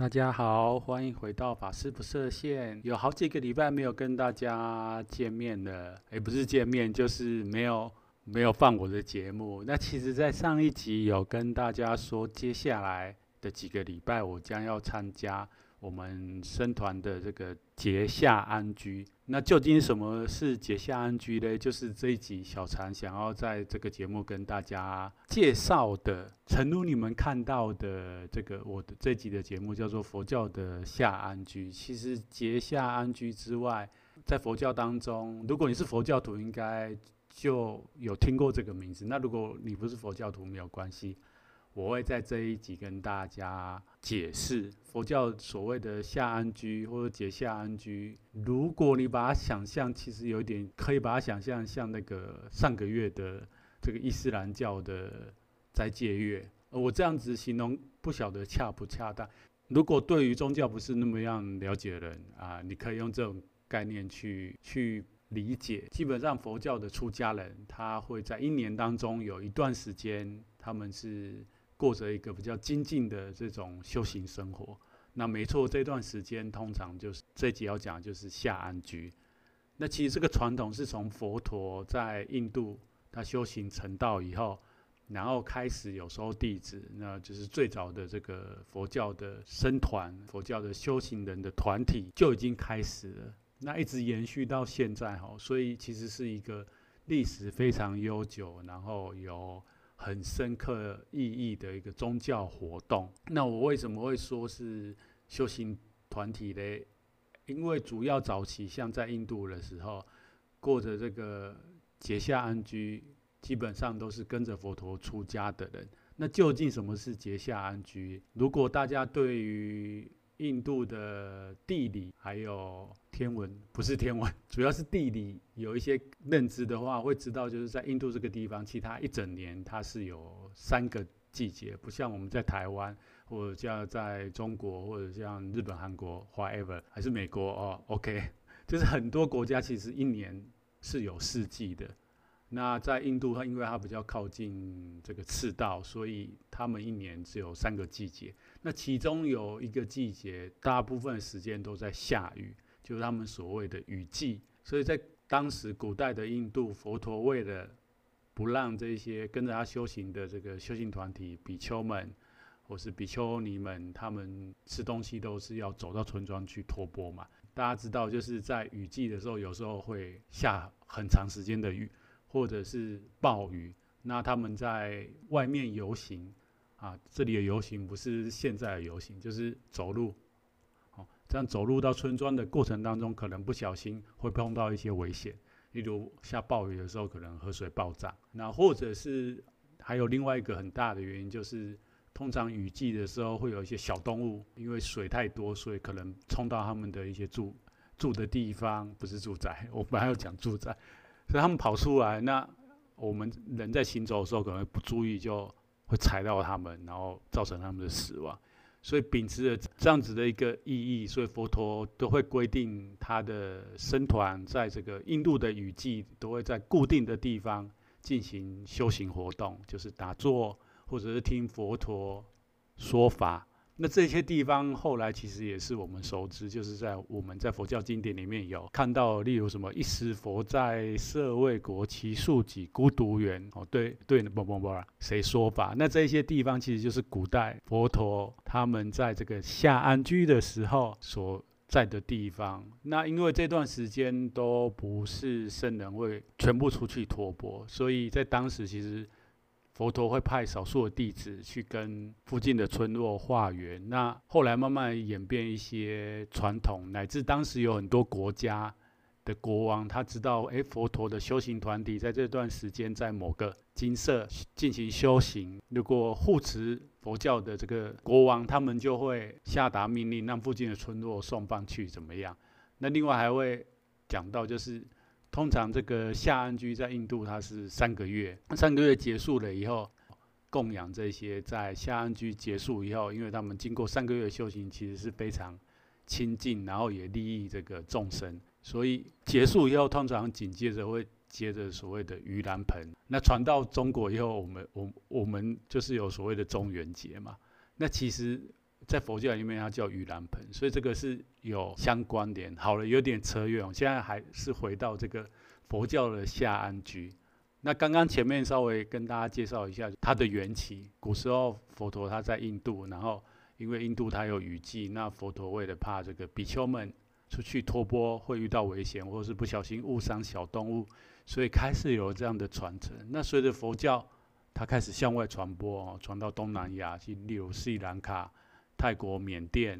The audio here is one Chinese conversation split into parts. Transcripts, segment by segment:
大家好，欢迎回到法师不设限。有好几个礼拜没有跟大家见面了，也不是见面，就是没有没有放我的节目。那其实，在上一集有跟大家说，接下来的几个礼拜我将要参加。我们僧团的这个结下安居，那究竟什么是结下安居呢？就是这一集小禅想要在这个节目跟大家介绍的。诚如你们看到的，这个我的这集的节目叫做佛教的下安居。其实结下安居之外，在佛教当中，如果你是佛教徒，应该就有听过这个名字。那如果你不是佛教徒，没有关系。我会在这一集跟大家解释佛教所谓的夏安居或者结夏安居。如果你把它想象，其实有一点可以把它想象像那个上个月的这个伊斯兰教的斋戒月。我这样子形容不晓得恰不恰当。如果对于宗教不是那么样了解的人啊，你可以用这种概念去去理解。基本上佛教的出家人，他会在一年当中有一段时间，他们是。过着一个比较精进的这种修行生活，那没错，这段时间通常就是这集要讲的就是夏安居。那其实这个传统是从佛陀在印度他修行成道以后，然后开始有收弟子，那就是最早的这个佛教的僧团、佛教的修行人的团体就已经开始了，那一直延续到现在哈，所以其实是一个历史非常悠久，然后有。很深刻意义的一个宗教活动。那我为什么会说是修行团体呢？因为主要早期像在印度的时候，过着这个结下安居，基本上都是跟着佛陀出家的人。那究竟什么是结下安居？如果大家对于印度的地理还有天文，不是天文，主要是地理有一些认知的话，会知道就是在印度这个地方，其他一整年它是有三个季节，不像我们在台湾或者像在中国或者像日本、韩国，whatever，还是美国哦，OK，就是很多国家其实一年是有四季的。那在印度，它因为它比较靠近这个赤道，所以他们一年只有三个季节。那其中有一个季节，大部分时间都在下雨，就是他们所谓的雨季。所以在当时古代的印度，佛陀为了不让这些跟着他修行的这个修行团体比丘们，或是比丘尼们，他们吃东西都是要走到村庄去托钵嘛。大家知道，就是在雨季的时候，有时候会下很长时间的雨。或者是暴雨，那他们在外面游行啊，这里的游行不是现在的游行，就是走路，哦，这样走路到村庄的过程当中，可能不小心会碰到一些危险，例如下暴雨的时候，可能河水暴涨，那或者是还有另外一个很大的原因，就是通常雨季的时候会有一些小动物，因为水太多，所以可能冲到他们的一些住住的地方，不是住宅，我本来要讲住宅。所以他们跑出来，那我们人在行走的时候可能不注意，就会踩到他们，然后造成他们的死亡。所以秉持着这样子的一个意义，所以佛陀都会规定他的僧团在这个印度的雨季都会在固定的地方进行修行活动，就是打坐或者是听佛陀说法。那这些地方后来其实也是我们熟知，就是在我们在佛教经典里面有看到，例如什么一时佛在舍卫国只树给孤独园哦，对对，不不不，谁说法？那这些地方其实就是古代佛陀他们在这个夏安居的时候所在的地方。那因为这段时间都不是圣人会全部出去托钵，所以在当时其实。佛陀会派少数的弟子去跟附近的村落化缘，那后来慢慢演变一些传统，乃至当时有很多国家的国王，他知道，哎，佛陀的修行团体在这段时间在某个精舍进行修行，如果护持佛教的这个国王，他们就会下达命令，让附近的村落送饭去，怎么样？那另外还会讲到，就是通常这个夏安居在印度，它是三个月，三个月结束了以后，供养这些在夏安居结束以后，因为他们经过三个月修行，其实是非常亲近，然后也利益这个众生。所以结束以后，通常紧接着会接着所谓的盂兰盆。那传到中国以后，我们我我们就是有所谓的中元节嘛。那其实，在佛教里面，它叫盂兰盆，所以这个是有相关联。好了，有点扯远，现在还是回到这个佛教的下安居。那刚刚前面稍微跟大家介绍一下它的缘起。古时候佛陀他在印度，然后因为印度它有雨季，那佛陀为了怕这个比丘们。出去托钵会遇到危险，或者是不小心误伤小动物，所以开始有这样的传承。那随着佛教它开始向外传播哦，传到东南亚，去例如斯里兰卡、泰国、缅甸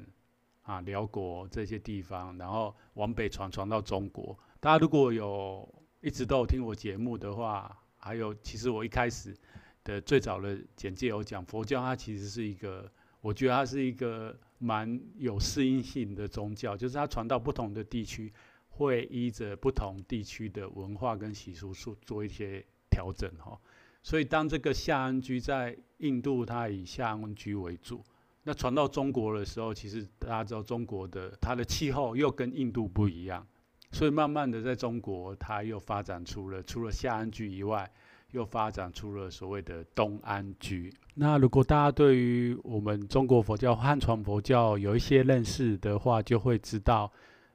啊、辽国这些地方，然后往北传传到中国。大家如果有一直都有听我节目的话，还有其实我一开始的最早的简介有讲，佛教它其实是一个，我觉得它是一个。蛮有适应性的宗教，就是它传到不同的地区，会依着不同地区的文化跟习俗做做一些调整哈。所以当这个夏安居在印度，它以夏安居为主，那传到中国的时候，其实大家知道中国的它的气候又跟印度不一样，所以慢慢的在中国，它又发展出了除了夏安居以外。又发展出了所谓的东安居。那如果大家对于我们中国佛教汉传佛教有一些认识的话，就会知道，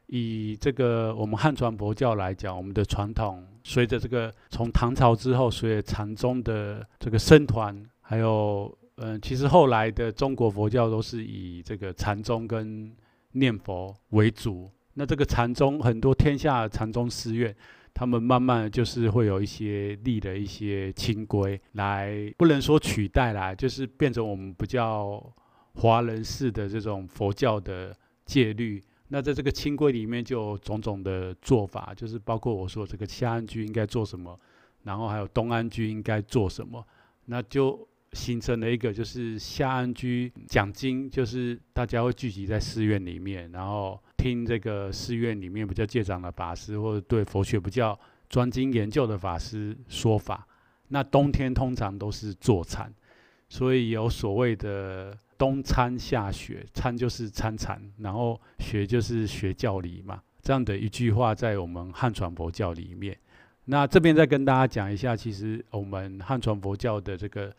以这个我们汉传佛教来讲，我们的传统随着这个从唐朝之后，随着禅宗的这个僧团，还有嗯、其实后来的中国佛教都是以这个禅宗跟念佛为主。那这个禅宗很多天下禅宗寺院。他们慢慢就是会有一些立的一些清规来，不能说取代啦，就是变成我们比较华人式的这种佛教的戒律。那在这个清规里面，就有种种的做法，就是包括我说这个夏安居应该做什么，然后还有东安居应该做什么，那就形成了一个就是夏安居讲经，就是大家会聚集在寺院里面，然后。听这个寺院里面比较戒长的法师，或者对佛学比较专精研究的法师说法。那冬天通常都是坐禅，所以有所谓的冬参夏学，参就是参禅，然后学就是学教理嘛。这样的一句话在我们汉传佛教里面。那这边再跟大家讲一下，其实我们汉传佛教的这个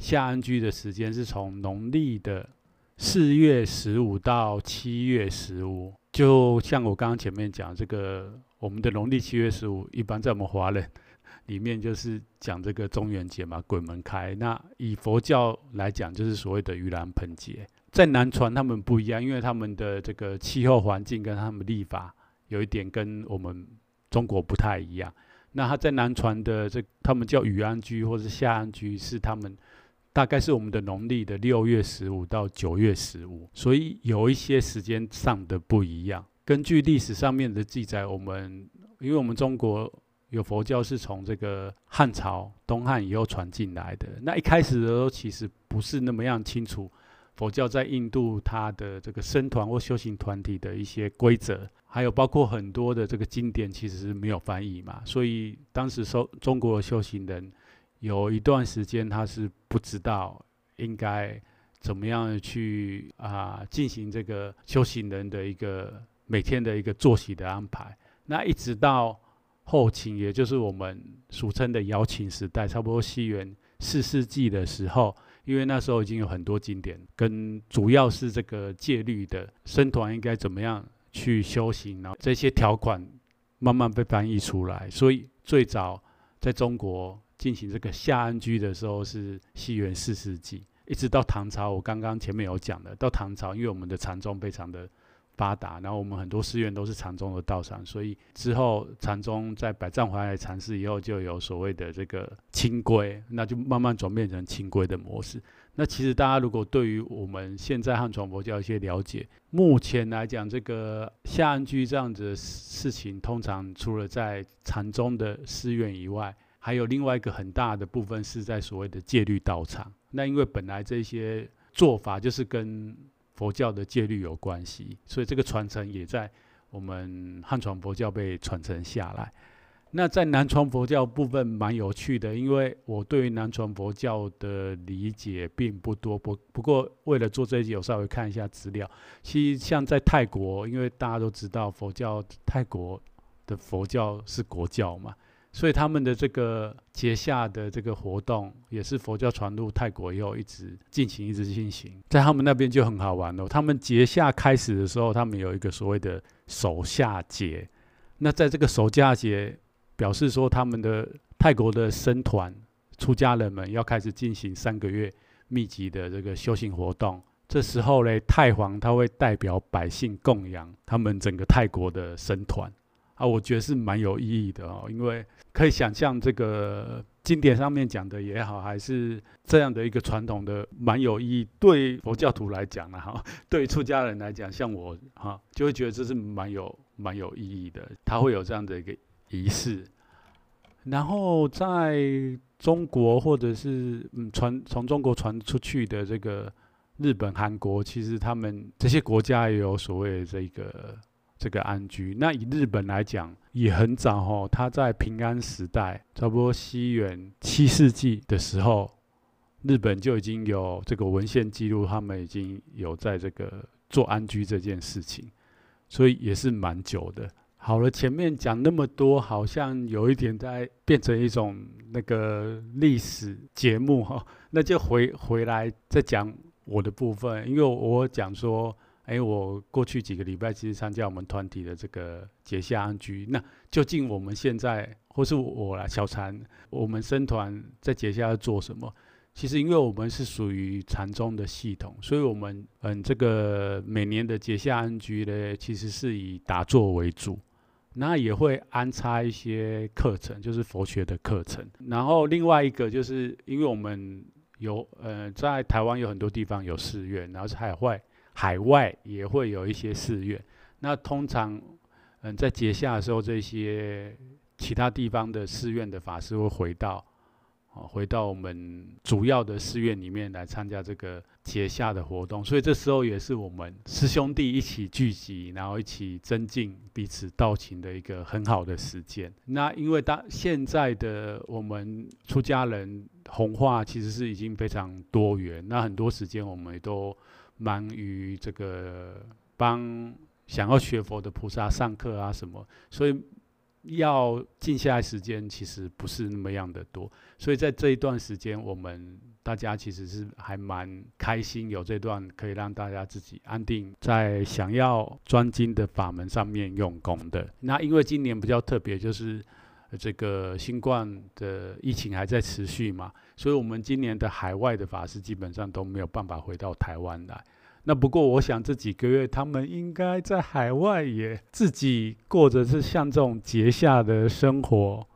夏安居的时间是从农历的四月十五到七月十五。就像我刚刚前面讲这个，我们的农历七月十五，一般在我们华人 里面就是讲这个中元节嘛，鬼门开。那以佛教来讲，就是所谓的盂兰盆节。在南传他们不一样，因为他们的这个气候环境跟他们历法有一点跟我们中国不太一样。那他在南传的这，他们叫雨安居或者夏安居，是他们。大概是我们的农历的六月十五到九月十五，所以有一些时间上的不一样。根据历史上面的记载，我们因为我们中国有佛教是从这个汉朝东汉以后传进来的，那一开始的时候其实不是那么样清楚佛教在印度它的这个僧团或修行团体的一些规则，还有包括很多的这个经典其实是没有翻译嘛，所以当时收中国修行人。有一段时间，他是不知道应该怎么样去啊进行这个修行人的一个每天的一个作息的安排。那一直到后秦，也就是我们俗称的瑶秦时代，差不多西元四世纪的时候，因为那时候已经有很多经典跟主要是这个戒律的僧团应该怎么样去修行，然后这些条款慢慢被翻译出来，所以最早在中国。进行这个夏安居的时候是西元四世纪，一直到唐朝。我刚刚前面有讲的，到唐朝，因为我们的禅宗非常的发达，然后我们很多寺院都是禅宗的道场，所以之后禅宗在百丈怀海禅寺以后，就有所谓的这个清规，那就慢慢转变成清规的模式。那其实大家如果对于我们现在汉传佛教一些了解，目前来讲，这个下安居这样子的事情，通常除了在禅宗的寺院以外，还有另外一个很大的部分是在所谓的戒律道场。那因为本来这些做法就是跟佛教的戒律有关系，所以这个传承也在我们汉传佛教被传承下来。那在南传佛教部分蛮有趣的，因为我对于南传佛教的理解并不多，不不过为了做这一集，我稍微看一下资料。其实像在泰国，因为大家都知道佛教，泰国的佛教是国教嘛，所以他们的这个节下的这个活动，也是佛教传入泰国以后一直进行，一直进行。在他们那边就很好玩哦，他们节下开始的时候，他们有一个所谓的守夏节，那在这个守夏节。表示说，他们的泰国的僧团出家人们要开始进行三个月密集的这个修行活动。这时候呢，太皇他会代表百姓供养他们整个泰国的僧团啊，我觉得是蛮有意义的哦，因为可以想象这个经典上面讲的也好，还是这样的一个传统的蛮有意义。对佛教徒来讲呢，哈，对出家人来讲，像我哈，就会觉得这是蛮有蛮有意义的，他会有这样的一个。仪式，然后在中国或者是嗯传从中国传出去的这个日本、韩国，其实他们这些国家也有所谓的这个这个安居。那以日本来讲，也很早哦，他在平安时代，差不多西元七世纪的时候，日本就已经有这个文献记录，他们已经有在这个做安居这件事情，所以也是蛮久的。好了，前面讲那么多，好像有一点在变成一种那个历史节目哈，那就回回来再讲我的部分，因为我讲说，哎，我过去几个礼拜其实参加我们团体的这个节下安居，那究竟我们现在或是我啦小禅，我们僧团在节下要做什么？其实，因为我们是属于禅宗的系统，所以我们嗯，这个每年的节下安居呢，其实是以打坐为主，那也会安插一些课程，就是佛学的课程。然后另外一个，就是因为我们有呃，在台湾有很多地方有寺院，然后是海外海外也会有一些寺院。那通常嗯，在结下的时候，这些其他地方的寺院的法师会回到。回到我们主要的寺院里面来参加这个结下的活动，所以这时候也是我们师兄弟一起聚集，然后一起增进彼此道情的一个很好的时间。那因为当现在的我们出家人弘化其实是已经非常多元，那很多时间我们也都忙于这个帮想要学佛的菩萨上课啊什么，所以。要静下来时间其实不是那么样的多，所以在这一段时间，我们大家其实是还蛮开心，有这段可以让大家自己安定在想要专精的法门上面用功的。那因为今年比较特别，就是这个新冠的疫情还在持续嘛，所以我们今年的海外的法师基本上都没有办法回到台湾来。那不过，我想这几个月他们应该在海外也自己过着是像这种节下的生活，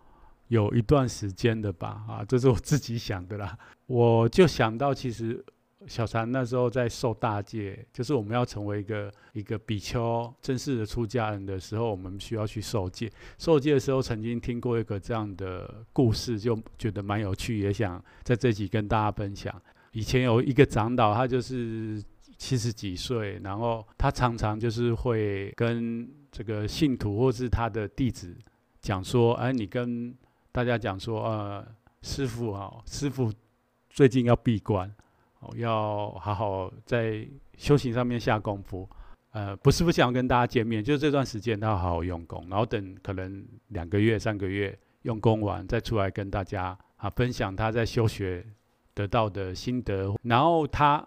有一段时间的吧？啊，这是我自己想的啦。我就想到，其实小禅那时候在受大戒，就是我们要成为一个一个比丘正式的出家人的时候，我们需要去受戒。受戒的时候，曾经听过一个这样的故事，就觉得蛮有趣，也想在这集跟大家分享。以前有一个长老，他就是。七十几岁，然后他常常就是会跟这个信徒或是他的弟子讲说：“哎，你跟大家讲说，呃，师傅啊，师傅最近要闭关，要好好在修行上面下功夫。呃，不是不想跟大家见面，就这段时间他要好好用功，然后等可能两个月、三个月用功完，再出来跟大家啊分享他在修学得到的心得，然后他。”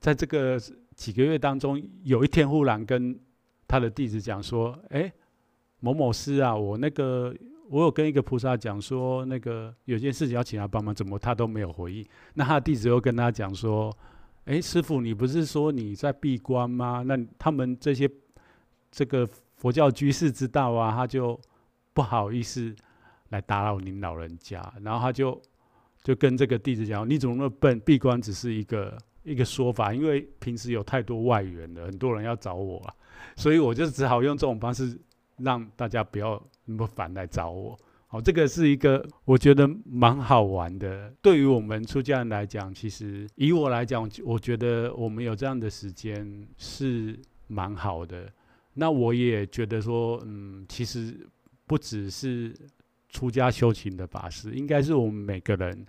在这个几个月当中，有一天忽然跟他的弟子讲说：“哎，某某师啊，我那个我有跟一个菩萨讲说，那个有件事情要请他帮忙，怎么他都没有回应？那他的弟子又跟他讲说：哎，师傅，你不是说你在闭关吗？那他们这些这个佛教居士知道啊，他就不好意思来打扰您老人家，然后他就就跟这个弟子讲，你怎么那么笨？闭关只是一个一个说法，因为平时有太多外援了，很多人要找我啊，所以我就只好用这种方式让大家不要不烦来找我。好，这个是一个我觉得蛮好玩的。对于我们出家人来讲，其实以我来讲，我觉得我们有这样的时间是蛮好的。那我也觉得说，嗯，其实不只是出家修行的法师，应该是我们每个人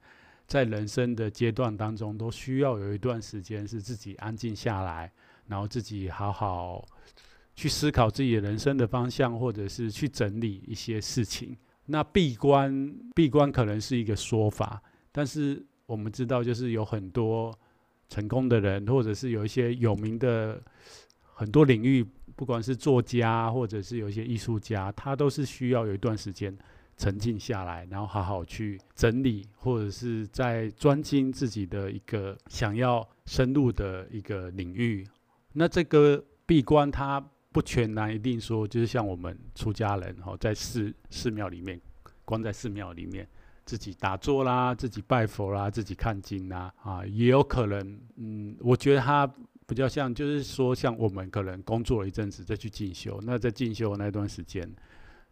在人生的阶段当中，都需要有一段时间是自己安静下来，然后自己好好去思考自己的人生的方向，或者是去整理一些事情。那闭关，闭关可能是一个说法，但是我们知道，就是有很多成功的人，或者是有一些有名的很多领域，不管是作家，或者是有一些艺术家，他都是需要有一段时间沉静下来，然后好好去整理，或者是在专精自己的一个想要深入的一个领域。那这个闭关，它不全然一定说，就是像我们出家人哈，在寺寺庙里面，关在寺庙里面，自己打坐啦，自己拜佛啦，自己看经啦，啊，也有可能，嗯，我觉得他比较像，就是说，像我们可能工作了一阵子再去进修，那在进修那段时间，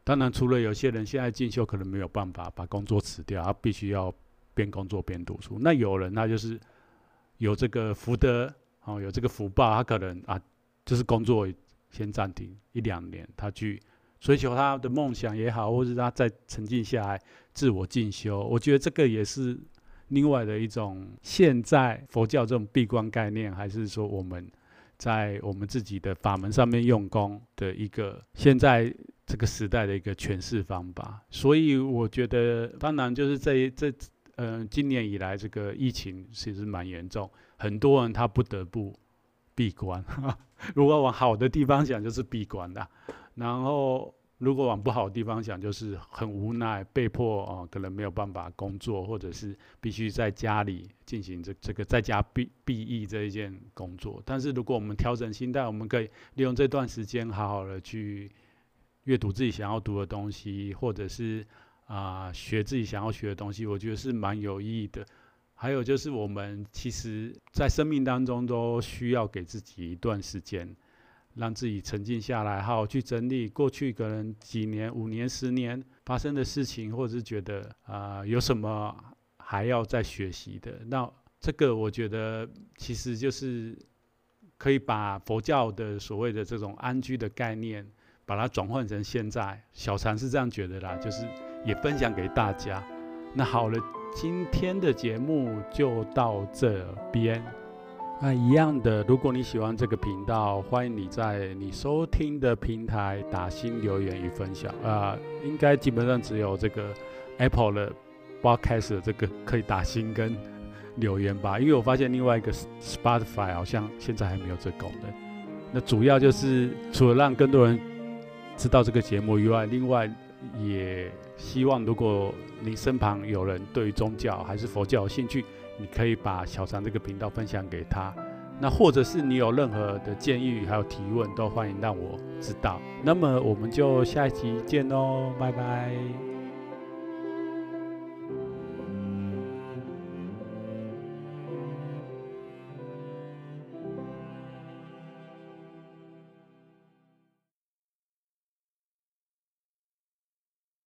当然除了有些人现在进修可能没有办法把工作辞掉，他必须要边工作边读书，那有人他就是有这个福德，哦，有这个福报，他可能啊，就是工作。先暂停一两年，他去追求他的梦想也好，或者他再沉静下来自我进修。我觉得这个也是另外的一种现在佛教这种闭关概念，还是说我们在我们自己的法门上面用功的一个现在这个时代的一个诠释方法。所以我觉得，当然就是这这嗯、呃，今年以来这个疫情其实蛮严重，很多人他不得不。闭关，如果往好的地方想，就是闭关的；然后如果往不好的地方想，就是很无奈，被迫哦，可能没有办法工作，或者是必须在家里进行这这个在家闭闭疫这一件工作。但是如果我们调整心态，我们可以利用这段时间，好好的去阅读自己想要读的东西，或者是啊、学自己想要学的东西，我觉得是蛮有意义的。还有就是，我们其实，在生命当中都需要给自己一段时间，让自己沉静下来，好好去整理过去可能几年、五年、十年发生的事情，或者是觉得啊、有什么还要再学习的。那这个我觉得，其实就是可以把佛教的所谓的这种安居的概念，把它转换成现在。小禅是这样觉得啦，就是也分享给大家。那好了。今天的节目就到这边。那一样的，如果你喜欢这个频道，欢迎你在你收听的平台打新留言与分享。啊、应该基本上只有这个 Apple 的 Podcast 这个可以打新跟留言吧，因为我发现另外一个 Spotify 好像现在还没有这功能。那主要就是除了让更多人知道这个节目以外，另外也。希望如果你身旁有人对宗教还是佛教有兴趣，你可以把小禅这个频道分享给他。那或者是你有任何的建议还有提问，都欢迎让我知道。那么我们就下一集见喽，拜拜。